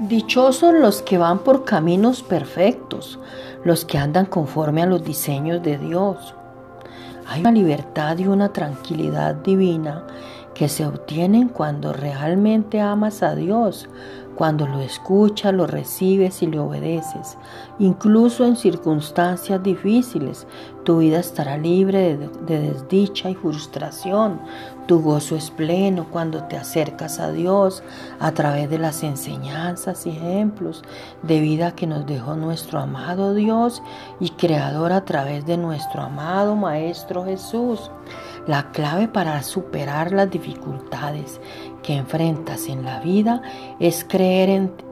Dichosos los que van por caminos perfectos, los que andan conforme a los diseños de Dios. Hay una libertad y una tranquilidad divina que se obtienen cuando realmente amas a Dios, cuando lo escuchas, lo recibes y le obedeces. Incluso en circunstancias difíciles, tu vida estará libre de, desdicha y frustración. Tu gozo es pleno cuando te acercas a Dios a través de las enseñanzas y ejemplos de vida que nos dejó nuestro amado Dios y Creador a través de nuestro amado Maestro Jesús. La clave para superar las dificultades que enfrentas en la vida es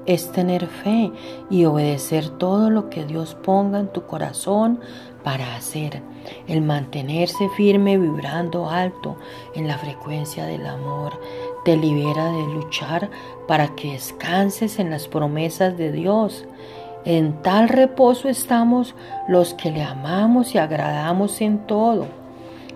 es tener fe y obedecer todo lo que Dios ponga en tu corazón para hacer. El mantenerse firme vibrando alto en la frecuencia del amor te libera de luchar para que descanses en las promesas de Dios. En tal reposo estamos los que le amamos y agradamos en todo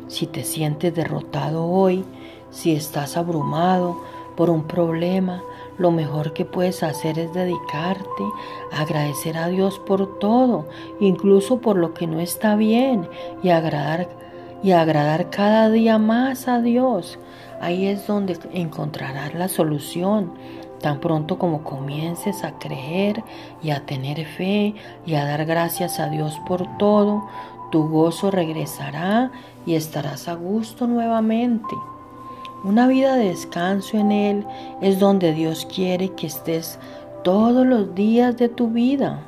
si te sientes derrotado hoy, si estás abrumado por un problema, lo mejor que puedes hacer es dedicarte a agradecer a Dios por todo, incluso por lo que no está bien y agradar y agradar cada día más a Dios. Ahí es donde encontrarás la solución. Tan pronto como comiences a creer y a tener fe y a dar gracias a Dios por todo, tu gozo regresará y estarás a gusto nuevamente. Una vida de descanso en Él es donde Dios quiere que estés todos los días de tu vida.